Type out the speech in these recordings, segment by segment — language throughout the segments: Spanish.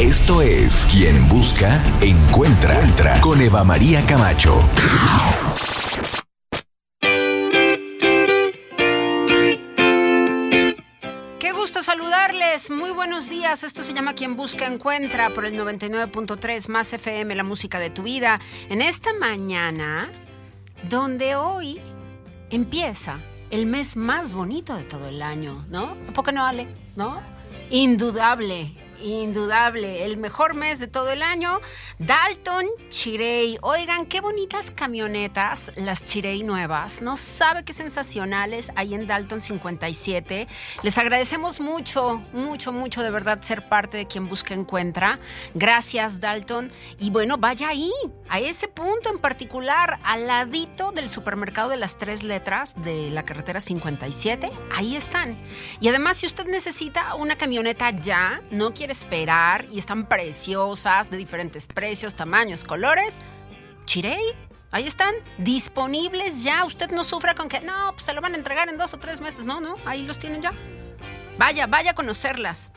Esto es Quien Busca, Encuentra, Entra con Eva María Camacho. Qué gusto saludarles. Muy buenos días. Esto se llama Quien Busca Encuentra por el 99.3 más FM, la música de tu vida. En esta mañana, donde hoy empieza el mes más bonito de todo el año, ¿no? ¿A poco no, Ale? ¿No? Indudable indudable, el mejor mes de todo el año, Dalton Chirey. Oigan, qué bonitas camionetas, las Chirey nuevas. No sabe qué sensacionales hay en Dalton 57. Les agradecemos mucho, mucho, mucho de verdad ser parte de quien busca encuentra. Gracias, Dalton. Y bueno, vaya ahí, a ese punto en particular, al ladito del supermercado de las tres letras de la carretera 57. Ahí están. Y además, si usted necesita una camioneta ya, no quiere esperar y están preciosas, de diferentes precios, tamaños, colores, Chirey, ahí están, disponibles ya. Usted no sufra con que, no, pues se lo van a entregar en dos o tres meses. No, no, ahí los tienen ya. Vaya, vaya a conocerlas.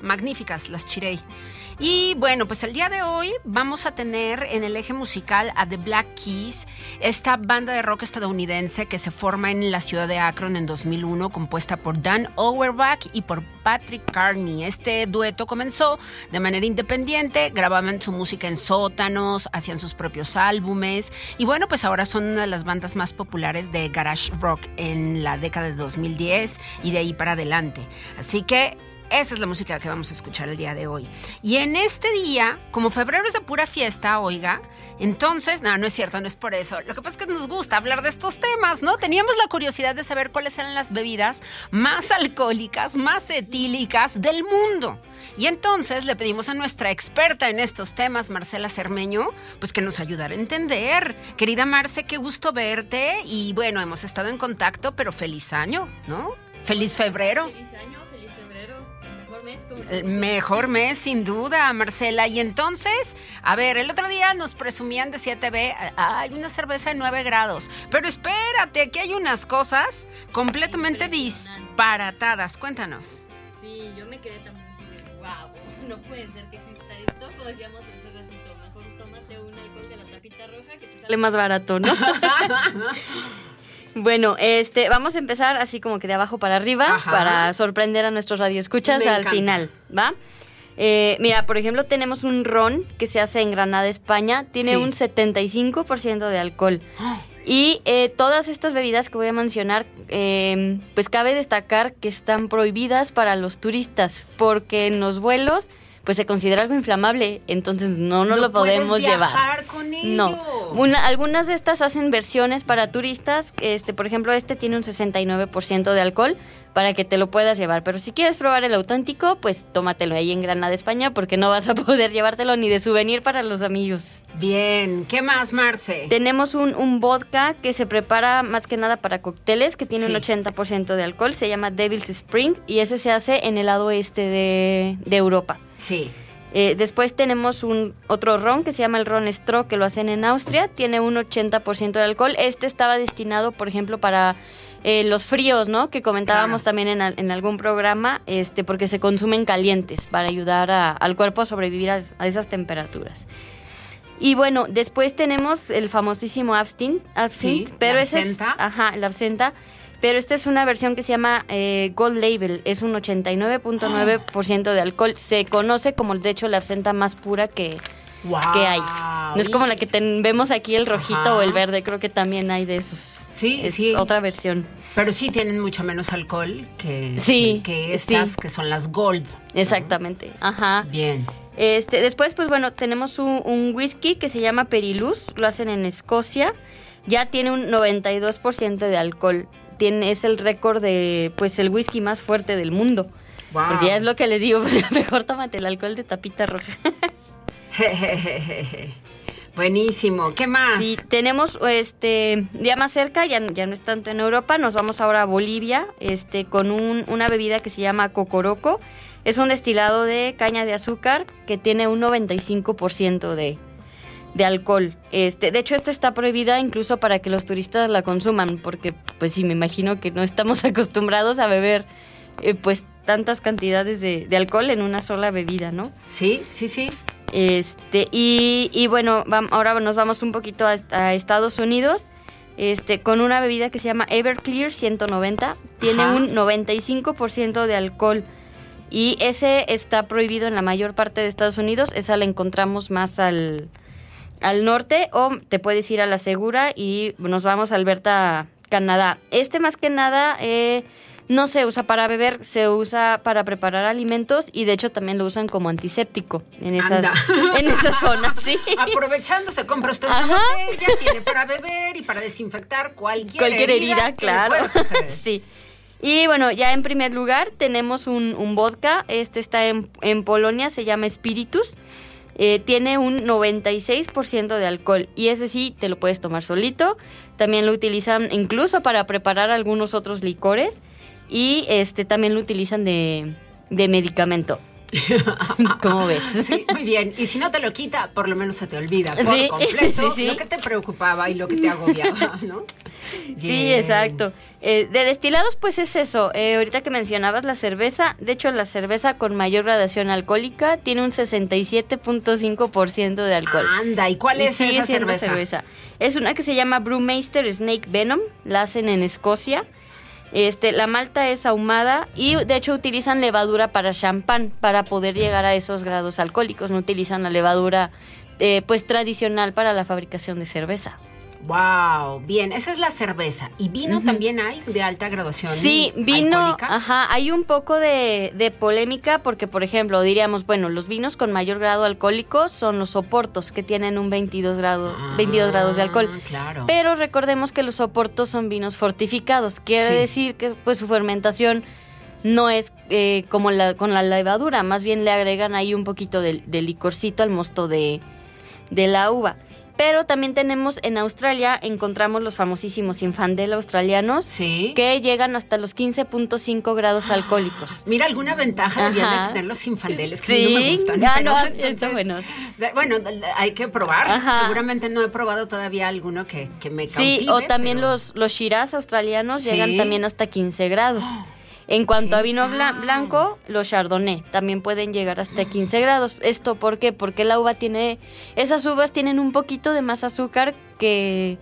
Magníficas las Chirey. Y bueno, pues el día de hoy vamos a tener en el eje musical a The Black Keys, esta banda de rock estadounidense que se forma en la ciudad de Akron en 2001, compuesta por Dan Auerbach y por Patrick Carney. Este dueto comenzó de manera independiente, grababan su música en sótanos, hacían sus propios álbumes y bueno, pues ahora son una de las bandas más populares de garage rock en la década de 2010 y de ahí para adelante. Así que esa es la música que vamos a escuchar el día de hoy. Y en este día, como febrero es de pura fiesta, oiga, entonces, no, no es cierto, no es por eso. Lo que pasa es que nos gusta hablar de estos temas, ¿no? Teníamos la curiosidad de saber cuáles eran las bebidas más alcohólicas, más etílicas del mundo. Y entonces le pedimos a nuestra experta en estos temas, Marcela Cermeño, pues que nos ayudara a entender. Querida Marce, qué gusto verte y bueno, hemos estado en contacto, pero feliz año, ¿no? Feliz febrero. Feliz año, mes. Como El mejor mes, sin duda, Marcela. Y entonces, a ver, el otro día nos presumían de 7B, hay una cerveza de 9 grados. Pero espérate, aquí hay unas cosas completamente disparatadas. Cuéntanos. Sí, yo me quedé también así de wow. No puede ser que exista esto. Como decíamos hace ratito, mejor tómate un alcohol de la tapita roja que te sale más barato, ¿no? Bueno, este, vamos a empezar así como que de abajo para arriba Ajá. para sorprender a nuestros radioescuchas Me al encanta. final, ¿va? Eh, mira, por ejemplo, tenemos un ron que se hace en Granada, España. Tiene Sí. un 75% de alcohol. Y eh, todas estas bebidas que voy a mencionar, eh, pues cabe destacar que están prohibidas para los turistas, porque en los vuelos, pues se considera algo inflamable, entonces no nos No lo podemos llevar. con ello. No. Una- algunas de estas hacen versiones para turistas. Este, por ejemplo, este tiene un 69% de alcohol para que te lo puedas llevar. Pero si quieres probar el auténtico, pues tómatelo ahí en Granada, España, porque no vas a poder llevártelo ni de souvenir para los amigos. Bien, ¿qué más, Marce? Tenemos un, un vodka que se prepara más que nada para cócteles, que tiene Sí. un 80% de alcohol. Se llama Devil's Spring y ese se hace en el lado oeste de, de Europa. Sí. Eh, después tenemos un otro ron que se llama el ron Stro, que lo hacen en Austria, tiene un 80% de alcohol. Este estaba destinado, por ejemplo, para eh, los fríos, ¿no? Que comentábamos Claro. también en, al- en algún programa, este, porque se consumen calientes para ayudar a- al cuerpo a sobrevivir a, a esas temperaturas. Y bueno, después tenemos el famosísimo Absinthe, Absinthe Sí, pero ese es, absenta. ajá, el absenta, pero esta es una versión que se llama eh, Gold Label, es un 89.9% de alcohol. Se conoce como, de hecho, la absenta más pura que, Wow. que hay. No es como la que ten- vemos aquí el rojito Ajá. o el verde, creo que también hay de esos. Sí, es sí. otra versión. Pero sí tienen mucho menos alcohol que, Sí, que, estas, sí. que son las gold. Exactamente. Ajá. Bien. Este, después, pues bueno, tenemos un, un whisky que se llama Periluz, lo hacen en Escocia. Ya tiene un 92% de alcohol. Tiene, es el récord de, pues, el whisky más fuerte del mundo. Wow. Porque ya es lo que les digo, mejor tómate el alcohol de tapita roja. Buenísimo. ¿Qué más? Sí, tenemos este ya más cerca, ya, ya no es tanto en Europa, nos vamos ahora a Bolivia, este, con un- una bebida que se llama cocoroco. Es un destilado de caña de azúcar que tiene un 95% de, de alcohol. Este, de hecho, esta está prohibida incluso para que los turistas la consuman, porque pues sí, me imagino que no estamos acostumbrados a beber eh, pues tantas cantidades de, de alcohol en una sola bebida, ¿no? Sí, sí, sí. Este, y, y bueno, vam- ahora nos vamos un poquito a Estados Unidos. Este, con una bebida que se llama Everclear 190. Tiene Ajá. un 95% de alcohol. Y ese está prohibido en la mayor parte de Estados Unidos. Esa la encontramos más al, al norte. O te puedes ir a la segura y nos vamos a Alberta, Canadá. Este más que nada eh, no se usa para beber, se usa para preparar alimentos y de hecho también lo usan como antiséptico en esas, en esas zonas, sí. Aprovechando, se compra usted una botella, tiene para beber y para desinfectar cualquier, Cualquier herida, que claro. pueda suceder. sí. Y bueno, ya en primer lugar tenemos un, un vodka. Este está en, en Polonia, se llama Spiritus. Eh, tiene un 96% de alcohol y ese sí te lo puedes tomar solito. También lo utilizan incluso para preparar algunos otros licores y este también lo utilizan de, de medicamento. ¿Cómo ves? Sí, muy bien. Y si no te lo quita, por lo menos se te olvida por Sí, completo sí, lo que te preocupaba y lo que te agobiaba, ¿no? Sí, exacto. Eh, de destilados, pues es eso. Eh, ahorita que mencionabas la cerveza, de hecho la cerveza con mayor gradación alcohólica tiene un 67.5% de alcohol. Anda, ¿y cuál es esa siendo cerveza? Es una que se llama Brewmaster Snake Venom, la hacen en Escocia. Este, la malta es ahumada y de hecho utilizan levadura para champán para poder llegar a esos grados alcohólicos. No utilizan la levadura eh, pues tradicional para la fabricación de cerveza. Wow, bien, esa es la cerveza. ¿Y vino también hay de alta graduación? Sí, vino, alcohólica? ajá, hay un poco de, de polémica porque, por ejemplo, diríamos, bueno, los vinos con mayor grado alcohólico son los oportos que tienen un 22, grado, 22 grados de alcohol. Ah, Claro. Pero recordemos que los oportos son vinos fortificados, quiere Sí. decir que pues su fermentación no es eh, como la, con la levadura, más bien le agregan ahí un poquito de, de licorcito al mosto de, de la uva. Pero también tenemos en Australia, encontramos los famosísimos Infandel australianos, Sí. que llegan hasta los 15.5 grados alcohólicos. Mira, alguna ventaja debían de tener los infandeles que mí no me Sí, gustan. ah, pero no, entonces, están buenos. de- Bueno, hay que probar. Ajá. Seguramente no he probado todavía alguno que, que me Sí, cautive. o también pero- los, los Shiraz australianos Sí. llegan también hasta 15 grados. En cuanto ¿Qué a vino tal? blanco, los Chardonnay también pueden llegar hasta 15 grados. ¿Esto por qué? Porque la uva tiene... Esas uvas tienen un poquito de más azúcar que,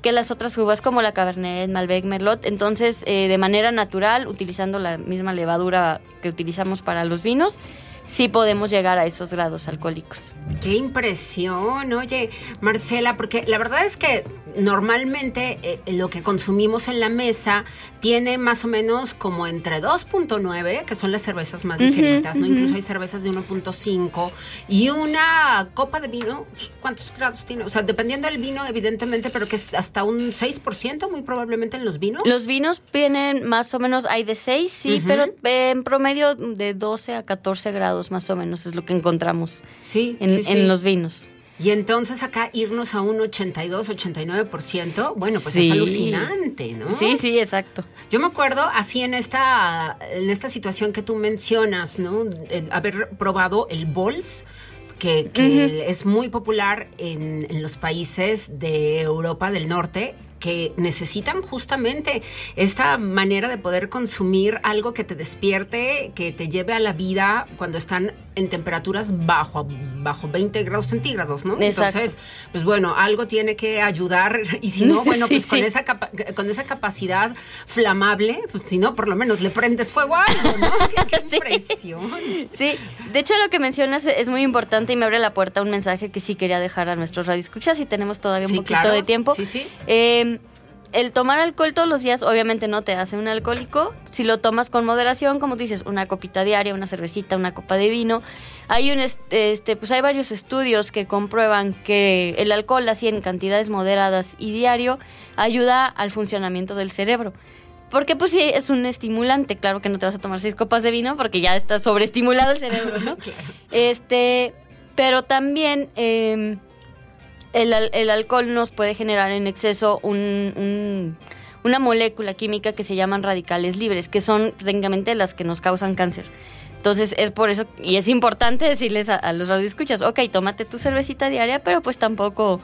que las otras uvas como la Cabernet, Malbec, Merlot. Entonces, eh, de manera natural, utilizando la misma levadura que utilizamos para los vinos, sí podemos llegar a esos grados alcohólicos. Qué impresión, oye, Marcela, porque la verdad es que normalmente eh, lo que consumimos en la mesa tiene más o menos como entre 2.9, que son las cervezas más ligeritas, ¿no? Incluso hay cervezas de 1.5 y una copa de vino, ¿cuántos grados tiene? O sea, dependiendo del vino, evidentemente, pero que es hasta un 6% muy probablemente en los vinos. Los vinos tienen más o menos, hay de 6, sí, pero eh, en promedio de 12 a 14 grados más o menos es lo que encontramos sí, en, sí, sí. en los vinos. Y entonces acá irnos a un 82, 89%, bueno, pues Sí. es alucinante, ¿no? Sí, sí, exacto. Yo me acuerdo así en esta, en esta situación que tú mencionas, ¿no? El haber probado el Bols, que, que es muy popular en, en los países de Europa del Norte que necesitan justamente esta manera de poder consumir algo que te despierte, que te lleve a la vida cuando están en temperaturas bajo, bajo 20 grados centígrados, ¿no? Exacto. Entonces, pues bueno, algo tiene que ayudar y si no, bueno, pues Sí, con esa capa- con esa capacidad flamable, pues si no, por lo menos le prendes fuego a algo, ¿no? Qué, qué Sí. impresión. Sí, de hecho lo que mencionas es muy importante y me abre la puerta a un mensaje que sí quería dejar a nuestros radioescuchas y tenemos todavía un poquito claro. de tiempo. Sí, sí. Eh, el tomar alcohol todos los días obviamente no te hace un alcohólico. Si lo tomas con moderación, como tú dices, una copita diaria, una cervecita, una copa de vino. Hay un est- este, pues hay varios estudios que comprueban que el alcohol así en cantidades moderadas y diario ayuda al funcionamiento del cerebro. Porque pues sí, es un estimulante. Claro que no te vas a tomar seis copas de vino porque ya está sobreestimulado el cerebro, ¿no? Este, pero también em, el, el alcohol nos puede generar en exceso un- un- una molécula química que se llaman radicales libres, que son técnicamente las que nos causan cáncer. Entonces es por eso, y es importante decirles a, a los radioescuchas, ok, tómate tu cervecita diaria, pero pues tampoco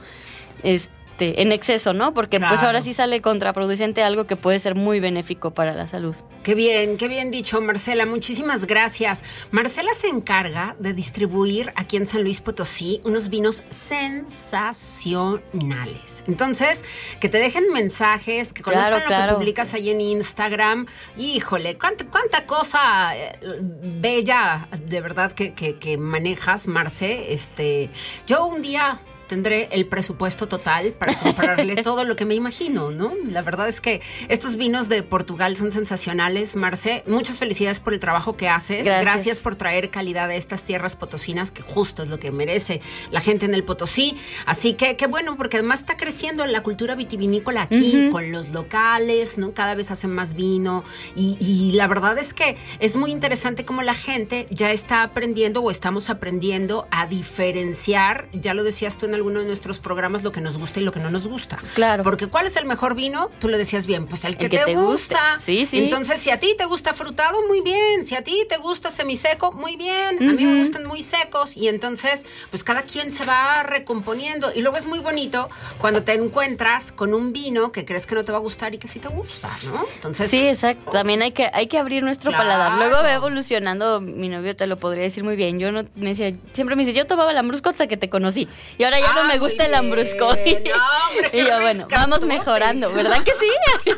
este, en exceso, ¿no? Porque pues ahora sí sale contraproducente algo que puede ser muy benéfico para la salud. Qué bien, qué bien dicho, Marcela. Muchísimas gracias. Marcela se encarga de distribuir aquí en San Luis Potosí unos vinos sensacionales. Entonces, que te dejen mensajes, que Claro, conozcan lo claro. que publicas ahí en Instagram. Híjole, cuánta, cuánta cosa eh, bella de verdad que, que- que manejas, Marce. Este, yo un día tendré el presupuesto total para comprarle todo lo que me imagino, ¿no? La verdad es que estos vinos de Portugal son sensacionales, Marce. Muchas felicidades por el trabajo que haces. Gracias. por traer calidad a estas tierras potosinas, que justo es lo que merece la gente en el Potosí. Así que qué bueno, porque además está creciendo la cultura vitivinícola aquí, con los locales, ¿no? Cada vez hacen más vino. Y, y la verdad es que es muy interesante cómo la gente ya está aprendiendo o estamos aprendiendo a diferenciar, ya lo decías tú en alguno de nuestros programas, lo que nos gusta y lo que no nos gusta. Claro. Porque ¿cuál es el mejor vino? Tú lo decías bien, pues el que, El que te, gusta. Sí, sí. Entonces, si a ti te gusta frutado, muy bien. Si a ti te gusta semiseco, muy bien. A mí me gustan muy secos. Y entonces, pues cada quien se va recomponiendo. Y luego es muy bonito cuando te encuentras con un vino que crees que no te va a gustar y que sí te gusta, ¿no? Entonces, Sí, exacto. También hay que, hay que abrir nuestro Claro. paladar. Luego va evolucionando, mi novio te lo podría decir muy bien. Yo no me decía, siempre me dice, yo tomaba lambrusco hasta que te conocí. Y ahora ya Ah, no me muy gusta el. No, hombre, qué y yo, bueno, vamos mejorando, ¿verdad que sí?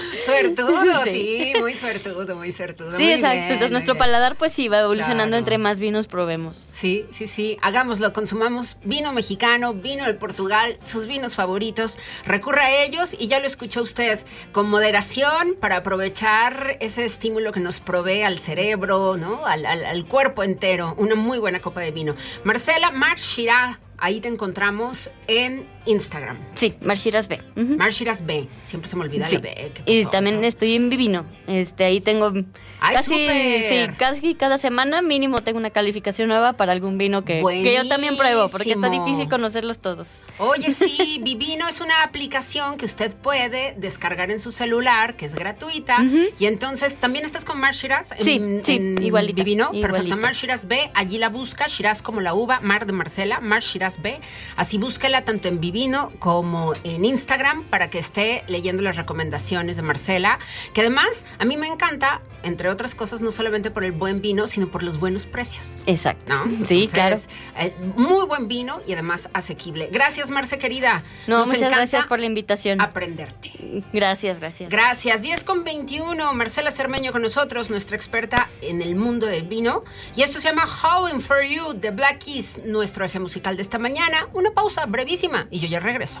suertudo, sí. Sí. muy suertudo, muy suertudo. sí, Muy exacto. bien, Entonces nuestro bien. paladar pues sí va evolucionando Claro. entre más vinos probemos. Sí, sí, sí, hagámoslo, consumamos vino mexicano, vino del Portugal, sus vinos favoritos, recurra a ellos y ya lo escuchó usted, con moderación para aprovechar ese estímulo que nos provee al cerebro, ¿no? Al, al- al cuerpo entero, una muy buena copa de vino. Marcela Marchirá, ahí te encontramos en Instagram. Sí, Marshiras B. Marchiras B, siempre se me olvida Sí. la B. ¿qué Y también no? estoy en Vivino. Este, ahí tengo ¡Ay, casi, sí, casi cada semana mínimo tengo una calificación nueva para algún vino que, que yo también pruebo, porque está difícil conocerlos todos. Oye, sí, Vivino es una aplicación que usted puede descargar en su celular, que es gratuita. Y entonces, ¿también estás con Mar Shiraz? en- Sí, sí, en igualita, Vivino, perfecto. igualita. Mar Shiraz B, allí la busca, Shiraz como la uva, Mar de Marcela, Mar Shiraz B. Así búsquela tanto en Vivino como en Instagram para que esté leyendo las recomendaciones de Marcela. Que además, a mí me encanta, entre otras cosas, no solamente por el buen vino, sino por los buenos precios. Exacto. ¿no? Sí, Entonces, claro. eh, muy buen vino y además asequible. Gracias, Marce, querida. No, Nos muchas gracias por la invitación. Aprenderte. Gracias, gracias. Gracias. 10 con 21. Marcela Cermeño con nosotros, nuestra experta en el mundo del vino. Y esto se llama Howling for You de Black Keys, nuestro eje musical de esta mañana. Una pausa brevísima y yo ya regreso.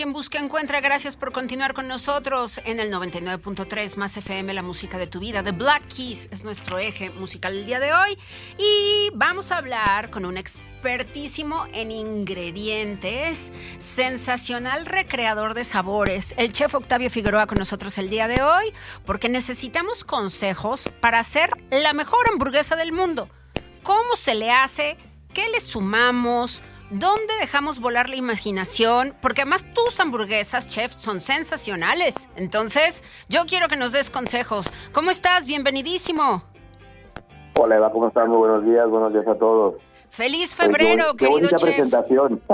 Quien Busca Encuentra. Gracias por continuar con nosotros en el 99.3 más FM, la música de tu vida. The Black Keys es nuestro eje musical el día de hoy. Y vamos a hablar con un expertísimo en ingredientes, sensacional recreador de sabores, el chef Octavio Figueroa con nosotros el día de hoy, porque necesitamos consejos para hacer la mejor hamburguesa del mundo. ¿Cómo se le hace? ¿Qué le sumamos? ¿Dónde dejamos volar la imaginación? Porque además tus hamburguesas, chef, son sensacionales. Entonces, yo quiero que nos des consejos. ¿Cómo estás? Bienvenidísimo. Hola Eva, ¿cómo están? Muy buenos días, buenos días a todos. Feliz qué febrero, qué querido bonita chef. presentación.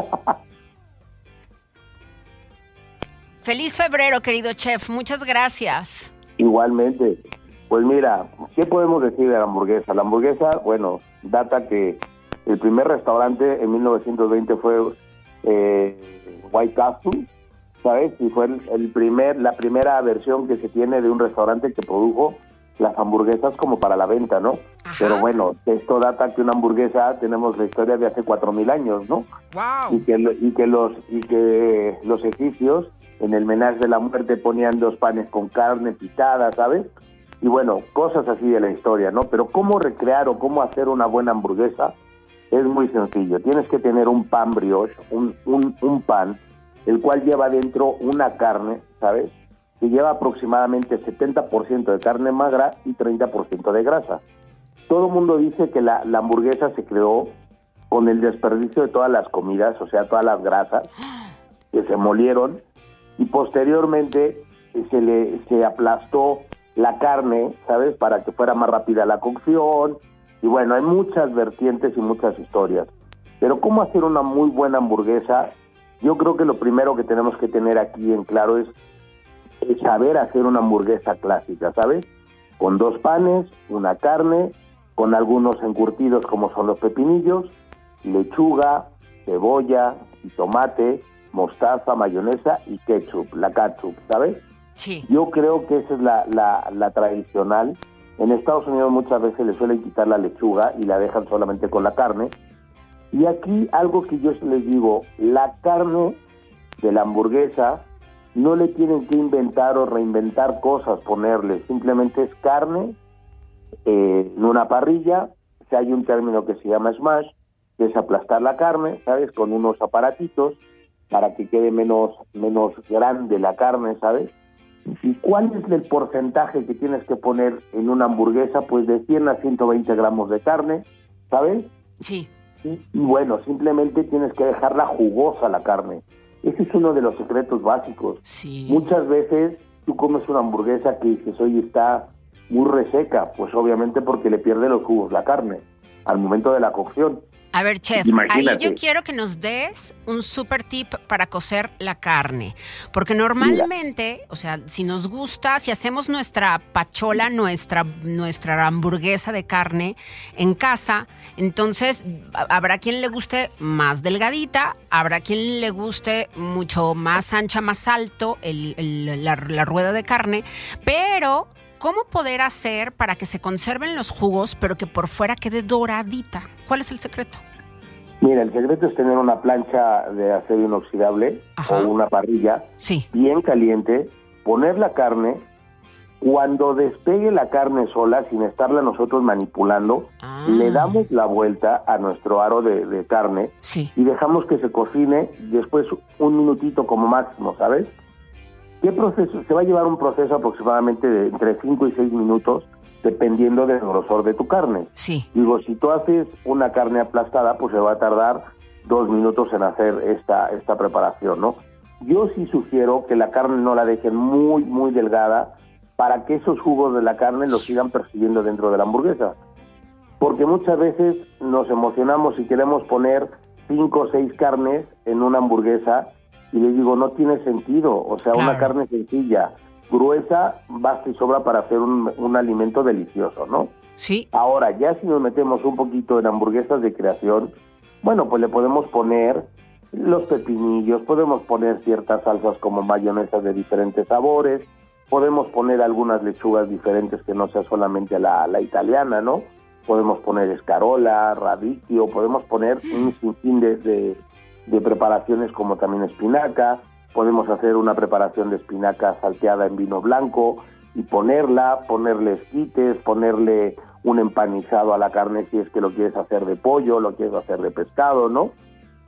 Feliz febrero, querido chef. Muchas gracias. Igualmente. Pues mira, ¿qué podemos decir de la hamburguesa? La hamburguesa, bueno, data que el primer restaurante en 1920 fue eh, White Castle, ¿sabes? Y fue el, el primer, la primera versión que se tiene de un restaurante que produjo las hamburguesas como para la venta, ¿no? Ajá. Pero bueno, esto data que una hamburguesa tenemos la historia de hace 4.000 años, ¿no? y Wow. que, lo- y que los y que los egipcios en el menage de la muerte ponían dos panes con carne pitada, ¿sabes? Y bueno, cosas así de la historia, ¿no? Pero cómo recrear o cómo hacer una buena hamburguesa es muy sencillo. Tienes que tener un pan brioche, un, un, un pan, el cual lleva dentro una carne, ¿sabes? Que lleva aproximadamente 70% de carne magra y 30% de grasa. todo el mundo dice que la, la hamburguesa se creó con el desperdicio de todas las comidas, o sea, todas las grasas que se molieron y posteriormente se le se aplastó la carne, ¿sabes? Para que fuera más rápida la cocción. Y bueno, hay muchas vertientes y muchas historias. Pero cómo hacer una muy buena hamburguesa, yo creo que lo primero que tenemos que tener aquí en claro es, es saber hacer una hamburguesa clásica, ¿sabes? Con dos panes, una carne, con algunos encurtidos como son los pepinillos, lechuga, cebolla y tomate, mostaza, mayonesa y ketchup, la ketchup, ¿sabes? Sí. Yo creo que esa es la, la, la tradicional. En Estados Unidos muchas veces le suelen quitar la lechuga y la dejan solamente con la carne. Y aquí algo que yo les digo, la carne de la hamburguesa no le tienen que inventar o reinventar cosas, ponerle, simplemente es carne eh, en una parrilla, si hay un término que se llama smash, que es aplastar la carne, ¿sabes? Con unos aparatitos para que quede menos, menos grande la carne, ¿sabes? ¿Y cuál es el porcentaje que tienes que poner en una hamburguesa? Pues de 100 a 120 gramos de carne, ¿sabes? Sí. Y, y bueno, simplemente tienes que dejarla jugosa la carne. Ese es uno de los secretos básicos. Sí. Muchas veces tú comes una hamburguesa que dices, oye, está muy reseca, pues obviamente porque le pierde los jugos la carne al momento de la cocción. A ver, chef, ahí yo quiero que nos des un super tip para cocer la carne. Porque normalmente, o sea, si nos gusta, si hacemos nuestra pachola, nuestra, nuestra hamburguesa de carne en casa, entonces ha- habrá quien le guste más delgadita, habrá quien le guste mucho más ancha, más alto el- el- la, la rueda de carne, pero... ¿Cómo poder hacer para que se conserven los jugos, pero que por fuera quede doradita? ¿Cuál es el secreto? Mira, el secreto es tener una plancha de acero inoxidable Ajá. o una parrilla Sí. bien caliente, poner la carne, cuando despegue la carne sola, sin estarla nosotros manipulando, Ah. le damos la vuelta a nuestro aro de, de carne Sí. y dejamos que se cocine después un minutito como máximo, ¿sabes? ¿Qué proceso? Se va a llevar un proceso aproximadamente de entre 5 y 6 minutos, dependiendo del grosor de tu carne. Sí. Digo, si tú haces una carne aplastada, pues se va a tardar dos minutos en hacer esta, esta preparación, ¿no? Yo sí sugiero que la carne no la dejen muy, muy delgada para que esos jugos de la carne los sigan percibiendo dentro de la hamburguesa. Porque muchas veces nos emocionamos y queremos poner cinco o seis carnes en una hamburguesa y les digo, no tiene sentido. O sea, una carne sencilla, gruesa, basta y sobra para hacer un, un alimento delicioso, ¿no? Sí. Ahora, ya si nos metemos un poquito en hamburguesas de creación, bueno, pues le podemos poner los pepinillos, podemos poner ciertas salsas como mayonesas de diferentes sabores, podemos poner algunas lechugas diferentes que no sea solamente la, la italiana, ¿no? Podemos poner escarola, radicchio, podemos poner un sinfín de, de, de preparaciones como también espinaca, podemos hacer una preparación de espinaca salteada en vino blanco y ponerla, ponerle esquites, ponerle un empanizado a la carne si es que lo quieres hacer de pollo, lo quieres hacer de pescado, ¿no?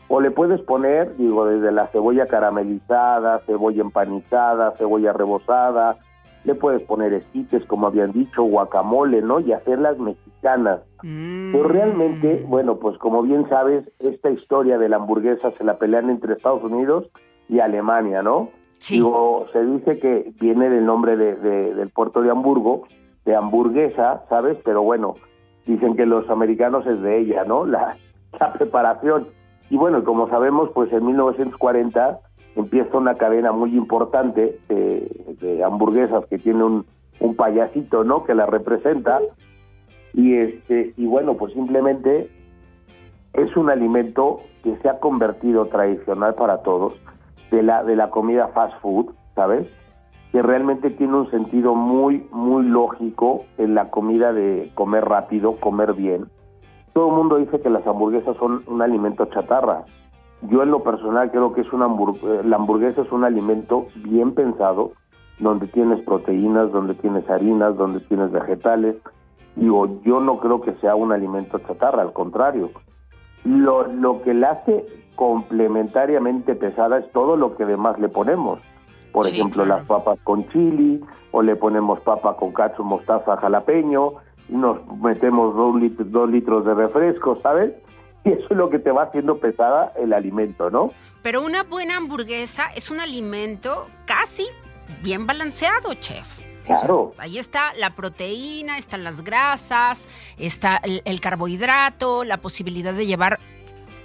O le puedes poner, digo, desde la cebolla caramelizada, cebolla empanizada, cebolla rebozada, le puedes poner esquites, como habían dicho, guacamole, ¿no? Y hacerlas mexicanas. Mm. Pues realmente, bueno, pues como bien sabes, esta historia de la hamburguesa se la pelean entre Estados Unidos y Alemania, ¿no? Sí. Digo, se dice que viene del nombre de, de- del puerto de Hamburgo, de hamburguesa, ¿sabes? Pero bueno, dicen que los americanos es de ella, ¿no? La, la preparación. Y bueno, como sabemos, pues en 1940 empieza una cadena muy importante de, de hamburguesas que tiene un, un payasito, ¿no? Que la representa. Y este y bueno, pues simplemente es un alimento que se ha convertido tradicional para todos de la de la comida fast food, ¿sabes? Que realmente tiene un sentido muy muy lógico en la comida de comer rápido, comer bien. Todo el mundo dice que las hamburguesas son un alimento chatarra. Yo en lo personal creo que es una hambur- eh, la hamburguesa es un alimento bien pensado, donde tienes proteínas, donde tienes harinas, donde tienes vegetales. Digo, yo no creo que sea un alimento chatarra, al contrario. Lo, lo que la hace complementariamente pesada es todo lo que demás le ponemos. Por Sí, ejemplo, claro. las papas con chili, o le ponemos papa con cacho, mostaza, jalapeño, y nos metemos dos, lit- dos litros de refresco, ¿sabes? Y eso es lo que te va haciendo pesada el alimento, ¿no? Pero una buena hamburguesa es un alimento casi bien balanceado, chef. Claro. Ahí está la proteína, están las grasas, está el, el carbohidrato, la posibilidad de llevar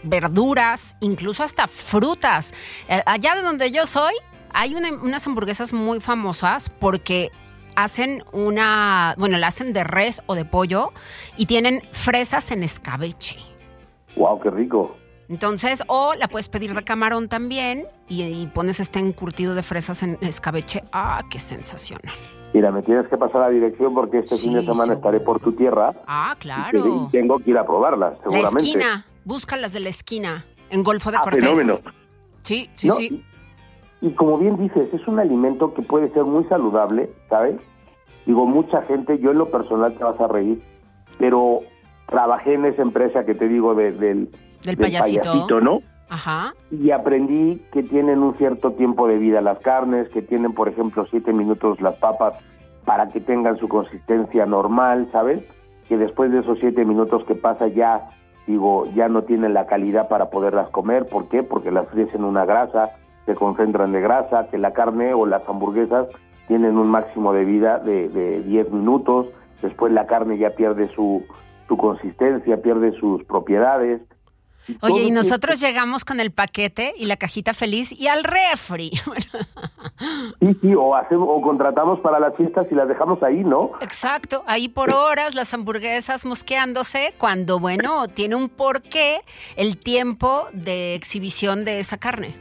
verduras, incluso hasta frutas. Eh, Allá de donde yo soy, hay una- unas hamburguesas muy famosas porque hacen una, bueno, la hacen de res o de pollo y tienen fresas en escabeche. ¡Wow, qué rico! Entonces, o la puedes pedir de camarón también y, y pones este encurtido de fresas en escabeche. ¡Ah, qué sensacional! Mira, me tienes que pasar la dirección porque este Sí, fin de semana seguro. estaré por tu tierra. Ah, y claro. te- tengo que ir a probarlas, La seguramente. esquina, busca las de la esquina, en Golfo de Ah, Cortés. fenómeno. Sí, sí, No, sí. Y, y como bien dices, es un alimento que puede ser muy saludable, ¿sabes? Digo, mucha gente, yo en lo personal te vas a reír, pero trabajé en esa empresa que te digo de- del, Del payasito. ¿no? Ajá. Y aprendí que tienen un cierto tiempo de vida las carnes, que tienen, por ejemplo, siete minutos las papas para que tengan su consistencia normal, ¿sabes? Que después de esos siete minutos que pasa ya, digo, ya no tienen la calidad para poderlas comer. ¿Por qué? Porque las fríes en una grasa, se concentran de grasa, que la carne o las hamburguesas tienen un máximo de vida de, de 10 minutos, después la carne ya pierde su, su consistencia, pierde sus propiedades. Oye, y nosotros llegamos con el paquete y la cajita feliz y al refri. Sí, sí, o, hacemos, o contratamos para las fiestas y las dejamos ahí, ¿no? Exacto, ahí por horas las hamburguesas mosqueándose cuando, bueno, tiene un porqué el tiempo de exhibición de esa carne.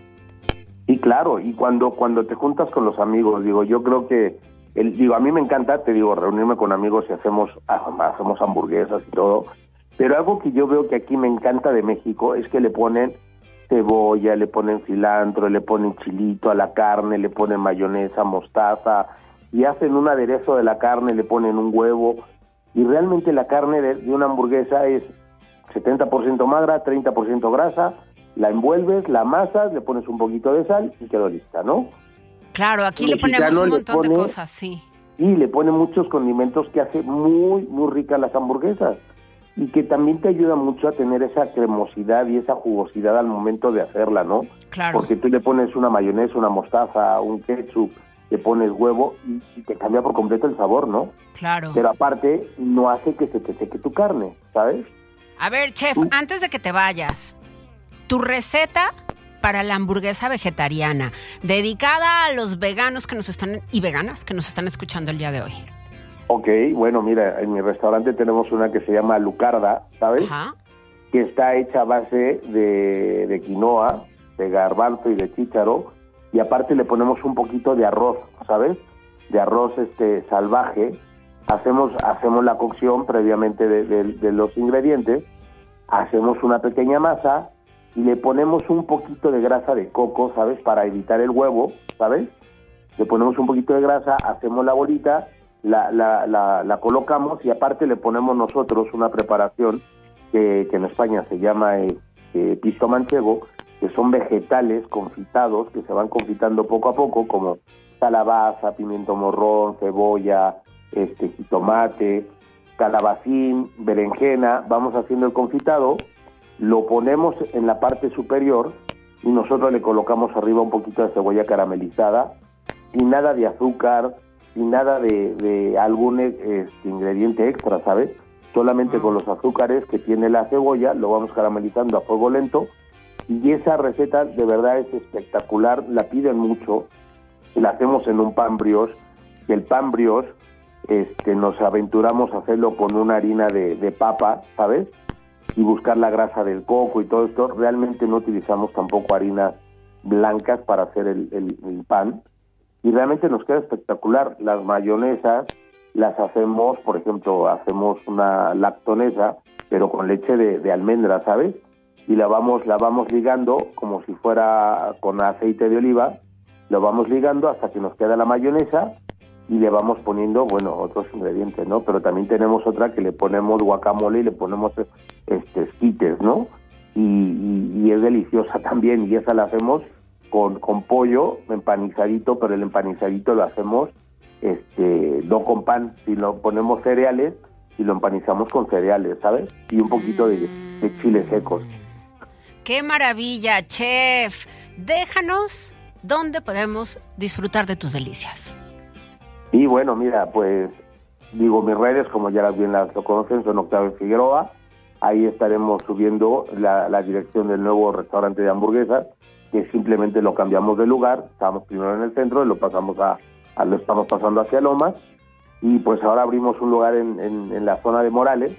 Y claro, y cuando cuando te juntas con los amigos, digo, yo creo que, el, digo, a mí me encanta, te digo, reunirme con amigos y hacemos, ah, hacemos hamburguesas y todo, pero algo que yo veo que aquí me encanta de México es que le ponen cebolla, le ponen cilantro, le ponen chilito a la carne, le ponen mayonesa, mostaza, y hacen un aderezo de la carne, le ponen un huevo, y realmente la carne de, de una hamburguesa es 70% magra, 30% grasa, la envuelves, la amasas, le pones un poquito de sal y quedó lista, ¿no? Claro, aquí le ponemos un montón de cosas, sí. Y le pone muchos condimentos que hace muy, muy ricas las hamburguesas y que también te ayuda mucho a tener esa cremosidad y esa jugosidad al momento de hacerla, ¿no? Claro. Porque tú le pones una mayonesa, una mostaza, un ketchup, le pones huevo y, y te cambia por completo el sabor, ¿no? Claro. Pero aparte no hace que se te seque tu carne, ¿sabes? A ver, chef, antes de que te vayas, tu receta para la hamburguesa vegetariana, dedicada a los veganos que nos están y veganas que nos están escuchando el día de hoy. Ok, bueno, mira, en mi restaurante tenemos una que se llama Lucarda, ¿sabes? Ajá. que está hecha a base de, de quinoa, de garbanzo y de chícharo, y aparte le ponemos un poquito de arroz, ¿sabes? De arroz este salvaje. Hacemos, hacemos la cocción previamente de, de- de los ingredientes, hacemos una pequeña masa y le ponemos un poquito de grasa de coco, ¿sabes? Para evitar el huevo, ¿sabes? Le ponemos un poquito de grasa, hacemos la bolita, la, la, la, la colocamos y aparte le ponemos nosotros una preparación que, en España se llama eh, eh, pisto manchego, que son vegetales confitados que se van confitando poco a poco, como calabaza, pimiento morrón, cebolla, este jitomate, calabacín, berenjena, vamos haciendo el confitado, lo ponemos en la parte superior y nosotros le colocamos arriba un poquito de cebolla caramelizada, sin nada de azúcar, sin nada de, de algún este, ingrediente extra, ¿sabes? Solamente con los azúcares que tiene la cebolla, lo vamos caramelizando a fuego lento y esa receta de verdad es espectacular, la piden mucho, la hacemos en un pan brioche, que el pan brioche este, nos aventuramos a hacerlo con una harina de, de papa, ¿sabes? Y buscar la grasa del coco y todo esto. Realmente no utilizamos tampoco harinas blancas para hacer el, el- el pan. Y realmente nos queda espectacular. Las mayonesas las hacemos, por ejemplo, hacemos una lactonesa, pero con leche de, de almendra, ¿sabes? Y la vamos, la vamos ligando como si fuera con aceite de oliva, lo vamos ligando hasta que nos queda la mayonesa y le vamos poniendo, bueno, otros ingredientes, ¿no? Pero también tenemos otra que le ponemos guacamole y le ponemos este esquites, ¿no? Y, y- y es deliciosa también y esa la hacemos con, con pollo empanizadito, pero el empanizadito lo hacemos este no con pan, sino ponemos cereales y lo empanizamos con cereales, ¿sabes? Y un poquito de, de chiles secos. ¡Qué maravilla, chef! Déjanos dónde podemos disfrutar de tus delicias. Y bueno, mira, pues digo, mis redes, como ya bien las lo conocen, son Octavio Figueroa. Ahí estaremos subiendo la, la dirección del nuevo restaurante de hamburguesas, que simplemente lo cambiamos de lugar. Estábamos primero en el centro y lo pasamos a, a- lo estamos pasando hacia Lomas. Y pues ahora abrimos un lugar en, en- en la zona de Morales,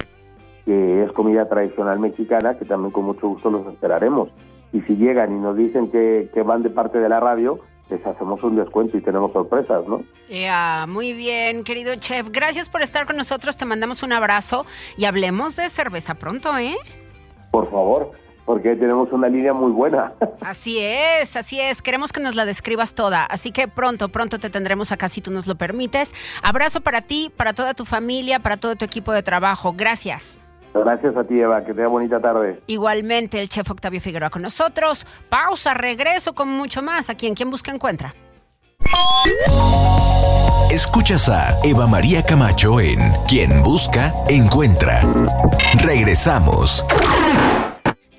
que es comida tradicional mexicana, que también con mucho gusto los esperaremos. Y si llegan y nos dicen que, que van de parte de la radio, les hacemos un descuento y tenemos sorpresas, ¿no? Ya, muy bien, querido chef. Gracias por estar con nosotros. Te mandamos un abrazo y hablemos de cerveza pronto, ¿eh? Por favor, porque tenemos una línea muy buena. Así es, así es. Queremos que nos la describas toda. Así que pronto, pronto te tendremos acá si tú nos lo permites. Abrazo para ti, para toda tu familia, para todo tu equipo de trabajo. Gracias. Gracias a ti, Eva. Que tenga bonita tarde. Igualmente, el chef Octavio Figueroa con nosotros. Pausa, regreso con mucho más aquí en Quien Busca Encuentra. Escuchas a Eva María Camacho en Quien Busca, Encuentra. Regresamos.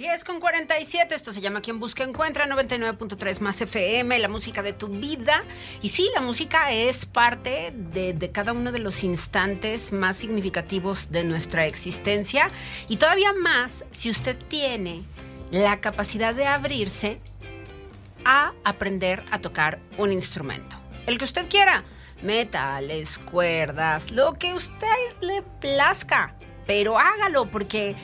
10 con 47, esto se llama Quien Busca Encuentra, 99.3 más FM, la música de tu vida. Y sí, la música es parte de, de cada uno de los instantes más significativos de nuestra existencia. Y todavía más si usted tiene la capacidad de abrirse a aprender a tocar un instrumento. El que usted quiera. Metales, cuerdas, lo que usted le plazca. Pero hágalo porque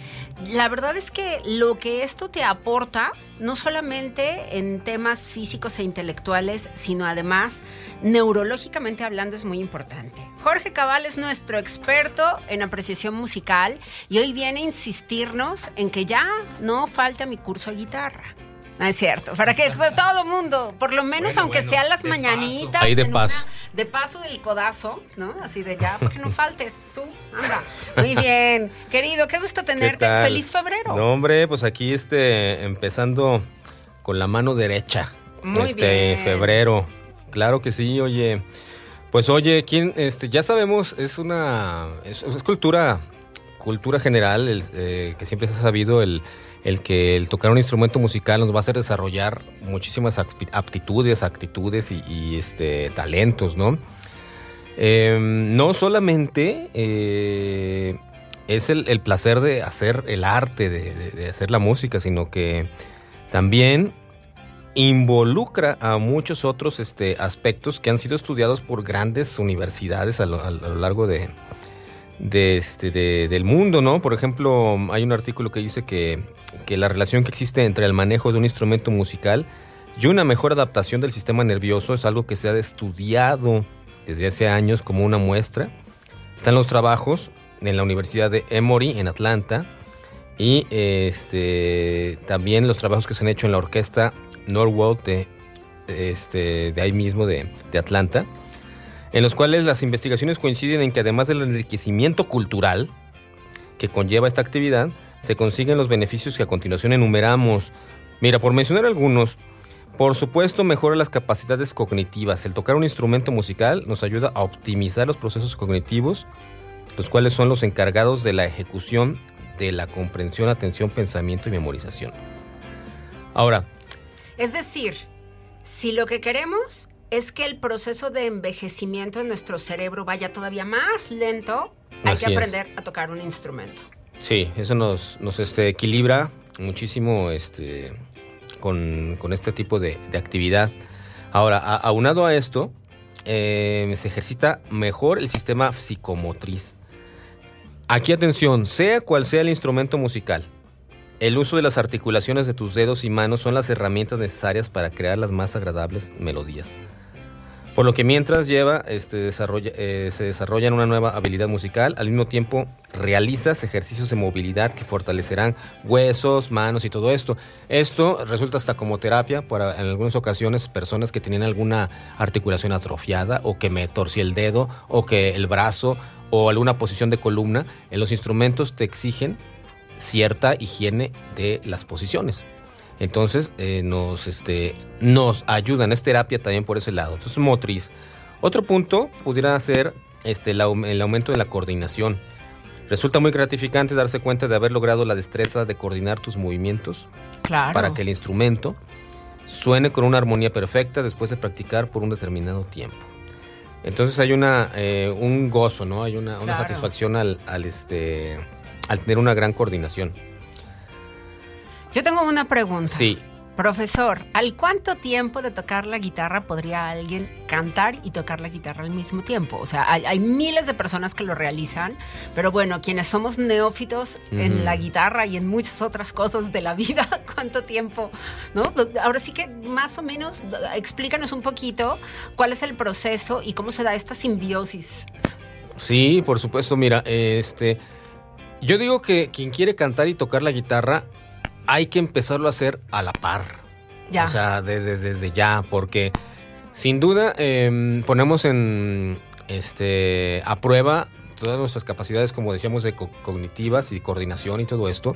la verdad es que lo que esto te aporta, no solamente en temas físicos e intelectuales, sino además neurológicamente hablando es muy importante. Jorge Cabal es nuestro experto en apreciación musical y hoy viene a insistirnos en que ya no falta mi curso de guitarra. No es cierto, para que todo mundo, por lo menos Bueno, aunque bueno, sean las de mañanitas, paso. Ahí de en una- paso. de paso del codazo, ¿no? Así de ya, porque no faltes tú, anda. Muy bien, querido, qué gusto ¿Qué tenerte. Feliz febrero. No, hombre, pues aquí este, empezando con la mano derecha. Muy este, bien. febrero. Claro que sí, oye. Pues oye, ¿quién, este, ya sabemos, es una, es, es cultura, cultura general, el, eh, que siempre se ha sabido el, el que el tocar un instrumento musical nos va a hacer desarrollar muchísimas apti- aptitudes, actitudes y, este, talentos, ¿no? Eh, no solamente eh, es el, placer de hacer el arte, de, hacer la música, sino que también involucra a muchos otros este, aspectos que han sido estudiados por grandes universidades a lo largo de, de este, de- del mundo, ¿no? Por ejemplo, hay un artículo que dice que, que la relación que existe entre el manejo de un instrumento musical y una mejor adaptación del sistema nervioso es algo que se ha estudiado desde hace años como una muestra. Están los trabajos en la Universidad de Emory en Atlanta y este, también los trabajos que se han hecho en la orquesta Norwood de, este, de ahí mismo de, de Atlanta, en los cuales las investigaciones coinciden en que además del enriquecimiento cultural que conlleva esta actividad, se consiguen los beneficios que a continuación enumeramos. Mira, por mencionar algunos, por supuesto mejora las capacidades cognitivas. El tocar un instrumento musical nos ayuda a optimizar los procesos cognitivos, los cuales son los encargados de la ejecución de la comprensión, atención, pensamiento y memorización. Ahora, Es decir, si lo que queremos es que el proceso de envejecimiento en nuestro cerebro vaya todavía más lento, hay Así que es. aprender a tocar un instrumento. Sí, eso nos, nos este, equilibra muchísimo este, con, con este tipo de, de actividad. Ahora, a- aunado a esto, eh, se ejercita mejor el sistema psicomotriz. Aquí atención, sea cual sea el instrumento musical, el uso de las articulaciones de tus dedos y manos son las herramientas necesarias para crear las más agradables melodías. Por lo que mientras lleva, este, desarrolla, eh, se desarrolla una nueva habilidad musical, al mismo tiempo realizas ejercicios de movilidad que fortalecerán huesos, manos y todo esto. Esto resulta hasta como terapia para en algunas ocasiones personas que tienen alguna articulación atrofiada o que me torcí el dedo o que el brazo o alguna posición de columna. En los instrumentos te exigen cierta higiene de las posiciones. Entonces eh, nos, este, nos ayudan, es terapia también por ese lado. Entonces motriz. Otro punto pudiera ser este, el, aum- el aumento de la coordinación. Resulta muy gratificante darse cuenta de haber logrado la destreza de coordinar tus movimientos Claro. para que el instrumento suene con una armonía perfecta después de practicar por un determinado tiempo. Entonces hay una, eh, un gozo, ¿no? Hay una, una satisfacción al, al, este, al tener una gran coordinación. Yo tengo una pregunta. Sí, Profesor, ¿al cuánto tiempo de tocar la guitarra podría alguien cantar y tocar la guitarra al mismo tiempo? O sea, hay, hay miles de personas que lo realizan, pero bueno, quienes somos neófitos en la guitarra y en muchas otras cosas de la vida, ¿cuánto tiempo? ¿No? Ahora sí que más o menos explícanos un poquito cuál es el proceso y cómo se da esta simbiosis. Sí, por supuesto. Mira, este, yo digo que quien quiere cantar y tocar la guitarra hay que empezarlo a hacer a la par. Ya. O sea, desde, desde ya, porque sin duda em, ponemos en este a prueba todas nuestras capacidades, como decíamos, de co- cognitivas y coordinación y todo esto.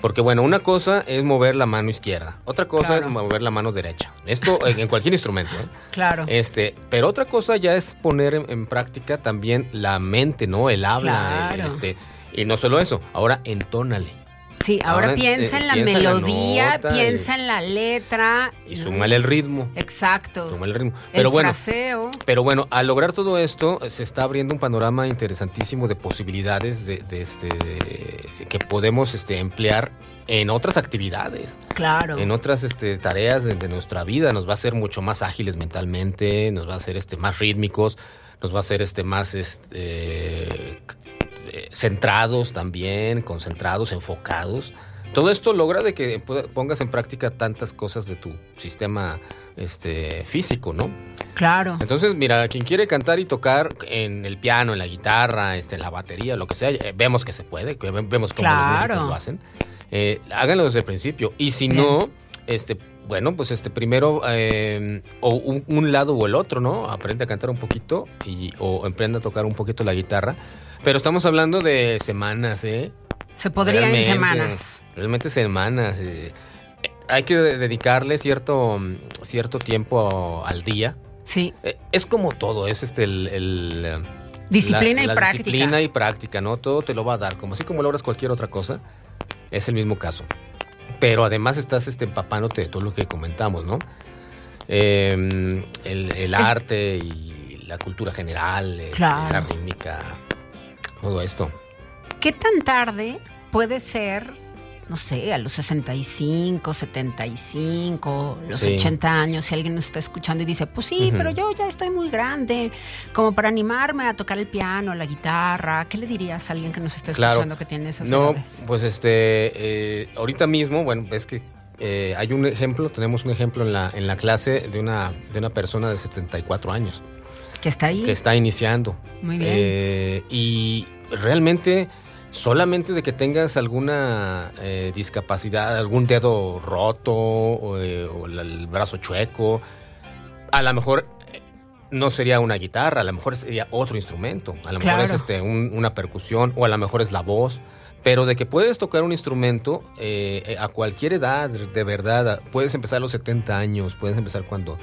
Porque bueno, una cosa es mover la mano izquierda, otra cosa Claro. es mover la mano derecha. Esto en, cualquier instrumento. ¿eh? Claro. Este, pero otra cosa ya es poner en, en práctica también la mente, ¿no? El habla, el- Claro. este, y no solo eso, ahora entónale. Sí, ahora, ahora, piensa eh, en la piensa en la melodía, nota piensa en la letra. Y súmale el ritmo. Exacto. Súmale el ritmo. el Pero bueno, fraseo. pero bueno, al lograr todo esto, se está abriendo un panorama interesantísimo de posibilidades de, de este, que podemos este, emplear en otras actividades. Claro. en otras este, tareas de, de nuestra vida. Nos va a hacer mucho más ágiles mentalmente, nos va a hacer este, más rítmicos, nos va a hacer este, más este, eh, centrados también, concentrados, enfocados. Todo esto logra de que pongas en práctica tantas cosas de tu sistema este, físico, ¿no? Claro. Entonces, mira, quien quiere cantar y tocar en el piano, en la guitarra, este, en la batería, lo que sea, eh, vemos que se puede, vemos cómo Claro. los músicos lo hacen. Eh, háganlo desde el principio. Y si Bien. no, este, bueno, pues este, primero, eh, o un, un lado o el otro, ¿no? Aprende a cantar un poquito y, o aprende a tocar un poquito la guitarra. Pero estamos hablando de semanas, ¿eh? Se podría en Realmente, semanas. Realmente semanas. eh. Hay que de- dedicarle cierto, mm, cierto tiempo al día. Sí. Eh, Es como todo, es este el, el, Disciplina la- y la práctica. Disciplina y práctica, ¿no? Todo te lo va a dar. Como así como logras cualquier otra cosa, es el mismo caso. Pero además estás este, empapándote de todo lo que comentamos, ¿no? Eh, el el arte y la cultura general, este, Claro. la rítmica, todo esto. ¿Qué tan tarde puede ser, no sé, a los 65, 75, los Sí. 80 años, si alguien nos está escuchando y dice, pues sí, pero yo ya estoy muy grande, como para animarme a tocar el piano, la guitarra? ¿Qué le dirías a alguien que nos está Claro. escuchando que tiene esas No, edades? pues este, eh, ahorita mismo, bueno, es que eh, hay un ejemplo, tenemos un ejemplo en la, en la clase de una, de una persona de 74 años Que está ahí. que está iniciando. Muy bien. Eh, y realmente, solamente de que tengas alguna eh, discapacidad, algún dedo roto o, eh, o la- el brazo chueco, a lo mejor eh, no sería una guitarra, a lo mejor sería otro instrumento, a lo mejor es este, un- una percusión o a lo mejor es la voz. Pero de que puedes tocar un instrumento eh, eh, a cualquier edad, de verdad, puedes empezar a los 70 años, puedes empezar cuando,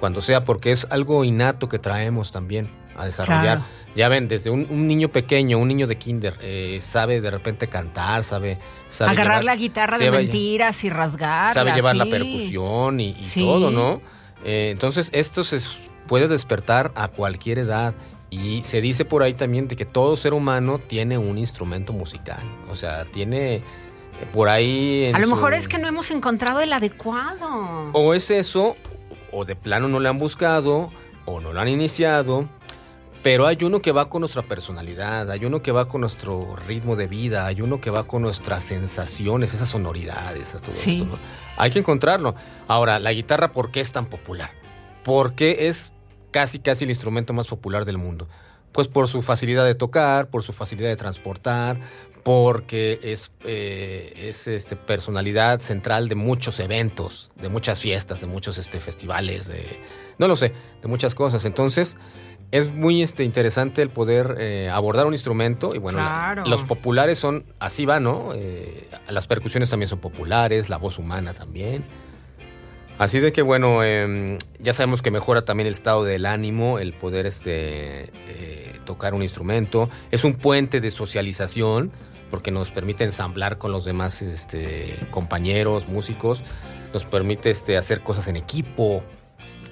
cuando sea, porque es algo innato que traemos también a desarrollar. Claro. Ya ven, desde un, un niño pequeño, un niño de kinder, eh, sabe de repente cantar, sabe... sabe Agarrar llevar- la guitarra de mentiras y rasgarla. Sabe llevar la percusión y, y Sí. todo, ¿no? Eh, entonces, esto se puede despertar a cualquier edad. Y se dice por ahí también de que todo ser humano tiene un instrumento musical. O sea, tiene eh, por ahí... en A lo su- mejor es que no hemos encontrado el adecuado. o es eso, o de plano no le han buscado, o no lo han iniciado. Pero hay uno que va con nuestra personalidad, hay uno que va con nuestro ritmo de vida, hay uno que va con nuestras sensaciones, esas sonoridades, todo Sí. esto, ¿no? Hay que encontrarlo. Ahora, la guitarra, ¿por qué es tan popular? Porque es casi, casi el instrumento más popular del mundo. Pues por su facilidad de tocar, por su facilidad de transportar, porque es, eh, es este, personalidad central de muchos eventos, de muchas fiestas, de muchos este, festivales, de, no lo sé, de muchas cosas. Entonces, es muy este, interesante el poder eh, abordar un instrumento y bueno, la- los populares son, así va, ¿no? Eh, las percusiones también son populares, la voz humana también. Así de que bueno, em, ya sabemos que mejora también el estado del ánimo, el poder este, eh, tocar un instrumento. Es un puente de socialización porque nos permite ensamblar con los demás este, compañeros, músicos. Nos permite este, hacer cosas en equipo.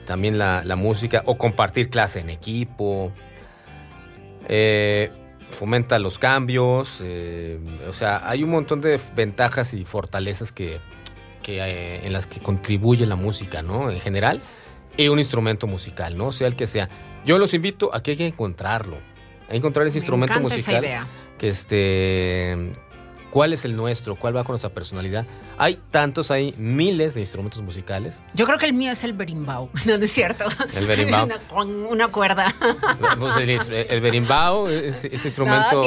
También la, música o compartir clase en equipo. Eh, fomenta los cambios. eh, o sea, hay un montón de ventajas y fortalezas que, eh, en las que contribuye la música, ¿no? En general, y un instrumento musical, ¿no? Sea el que sea. Yo los invito a que hay que encontrarlo. Encontrar ese Me instrumento musical. Que este. ¿Cuál es el nuestro? ¿Cuál va con nuestra personalidad? Hay tantos, hay miles de instrumentos musicales. Yo creo que el mío es el berimbau, no, es cierto. El berimbau. una, con una cuerda. Pues el, el berimbau, ese, ese instrumento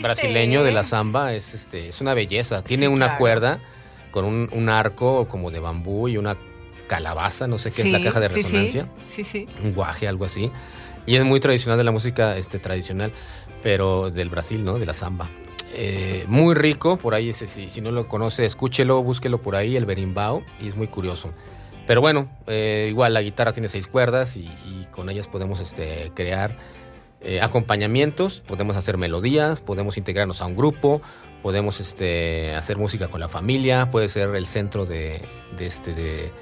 brasileño ¿eh? de la samba, es, este, es una belleza. Tiene Sí, una claro. cuerda con un, un arco como de bambú y una calabaza, no sé qué es la caja de sí, sí. resonancia. Sí, sí. un guaje, algo así. Y es muy tradicional de la música este, tradicional, pero del Brasil, ¿no? De la samba. Eh, muy rico, por ahí, ese, si, si no lo conoce, escúchelo, búsquelo por ahí, el berimbau, y es muy curioso. Pero bueno, eh, igual la guitarra tiene seis cuerdas y, con ellas podemos este, crear eh, acompañamientos, podemos hacer melodías, podemos integrarnos a un grupo, podemos este, hacer música con la familia, puede ser el centro de este de,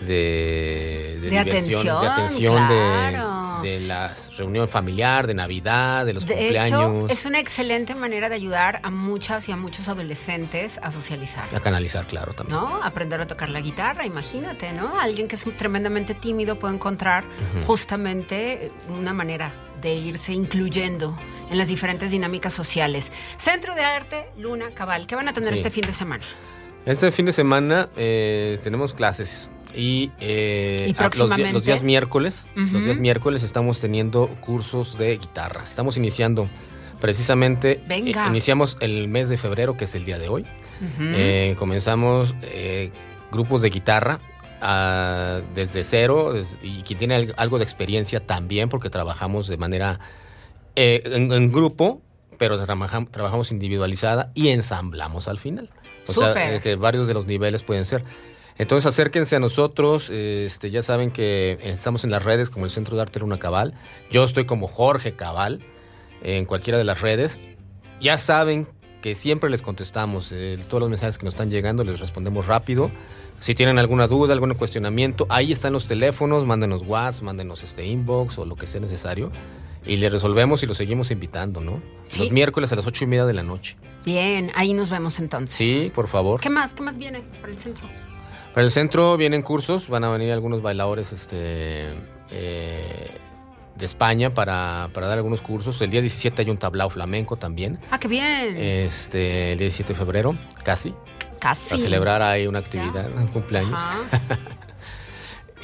de, De atención, de atención de- claro. de, la reunión familiar, de Navidad, de los De cumpleaños, hecho, es una excelente manera de ayudar a muchas y a muchos adolescentes a socializar. a canalizar, claro, también. ¿No? Aprender a tocar la guitarra, imagínate, ¿no? Alguien que es tremendamente tímido puede encontrar justamente una manera de irse incluyendo en las diferentes dinámicas sociales. Centro de Arte Luna Cabal, ¿qué van a tener Sí. este fin de semana? Este fin de semana eh, tenemos clases y, eh, Y a- los, días miércoles, los días miércoles estamos teniendo cursos de guitarra. Estamos iniciando precisamente, Venga. eh, iniciamos el mes de febrero, que es el día de hoy. Ujú. Eh, comenzamos eh, grupos de guitarra ah, desde cero y quien tiene al- algo de experiencia también, porque trabajamos de manera eh, en, en grupo, pero trabajam- trabajamos individualizada y ensamblamos al final. O sea, eh, que varios de los niveles pueden ser. Entonces acérquense a nosotros, este, ya saben que estamos en las redes como el Centro de Arte Luna Cabal. Yo estoy como Jorge Cabal en cualquiera de las redes. Ya saben que siempre les contestamos eh, todos los mensajes que nos están llegando, les respondemos rápido. Si tienen alguna duda, algún cuestionamiento, ahí están los teléfonos, mándenos WhatsApp, mándenos este inbox o lo que sea necesario. Y le resolvemos y los seguimos invitando, ¿no? Sí. Los miércoles a las ocho y media de la noche. Bien, ahí nos vemos entonces. Sí, por favor. ¿Qué más? ¿Qué más viene para el centro? Para el centro vienen cursos, van a venir algunos bailadores este, eh, de España para, para dar algunos cursos. El día 17 hay un tablao flamenco también. Ah, qué bien. Este, el día 17 de febrero, casi. Casi. Para celebrar ahí una actividad, un cumpleaños.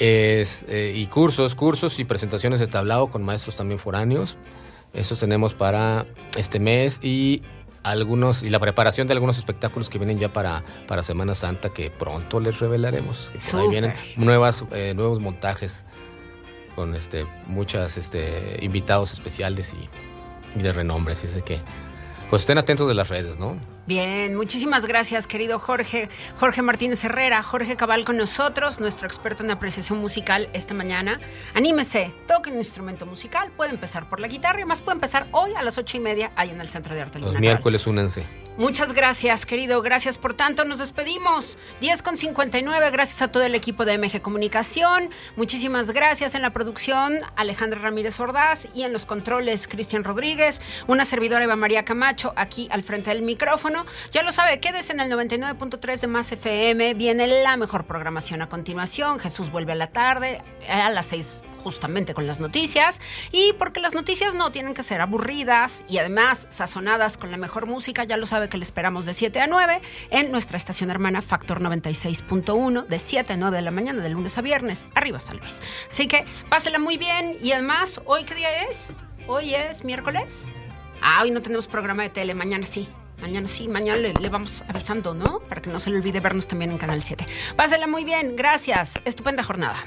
Es, eh, y cursos, cursos y presentaciones de tablao con maestros también foráneos. Esos tenemos para este mes y algunos y la preparación de algunos espectáculos que vienen ya para, para Semana Santa que pronto les revelaremos. Ahí vienen nuevas, eh, nuevos montajes con este, muchas este, invitados especiales y, y de renombre. Así es de que pues estén atentos de las redes, ¿no? Bien, muchísimas gracias, querido Jorge. Jorge Martínez Herrera, Jorge Cabal con nosotros, nuestro experto en apreciación musical esta mañana. Anímese, toque un instrumento musical, puede empezar por la guitarra y más puede empezar hoy a las ocho y media ahí en el Centro de Arte Los miércoles únanse. Muchas gracias, querido. Gracias por tanto. Nos despedimos. 10 con 59. Gracias a todo el equipo de MG Comunicación. Muchísimas gracias en la producción, Alejandra Ramírez Ordaz y en los controles, Cristian Rodríguez. Una servidora Eva María Camacho aquí al frente del micrófono. Ya lo sabe, quédese en el 99.3 de Más FM. Viene la mejor programación a continuación. Jesús vuelve a la tarde, a las 6 justamente con las noticias. Y porque las noticias no tienen que ser aburridas y además sazonadas con la mejor música, ya lo sabe que le esperamos de 7 a 9 en nuestra estación hermana Factor 96.1 de 7 a 9 de la mañana de lunes a viernes, arriba San Luis. Así que pásela muy bien y además, ¿hoy qué día es? ¿Hoy es miércoles? Ah, hoy no tenemos programa de tele, mañana sí. Mañana sí, mañana le, le vamos avisando, ¿no? Para que no se le olvide vernos también en Canal 7. Pásela muy bien, gracias. Estupenda jornada.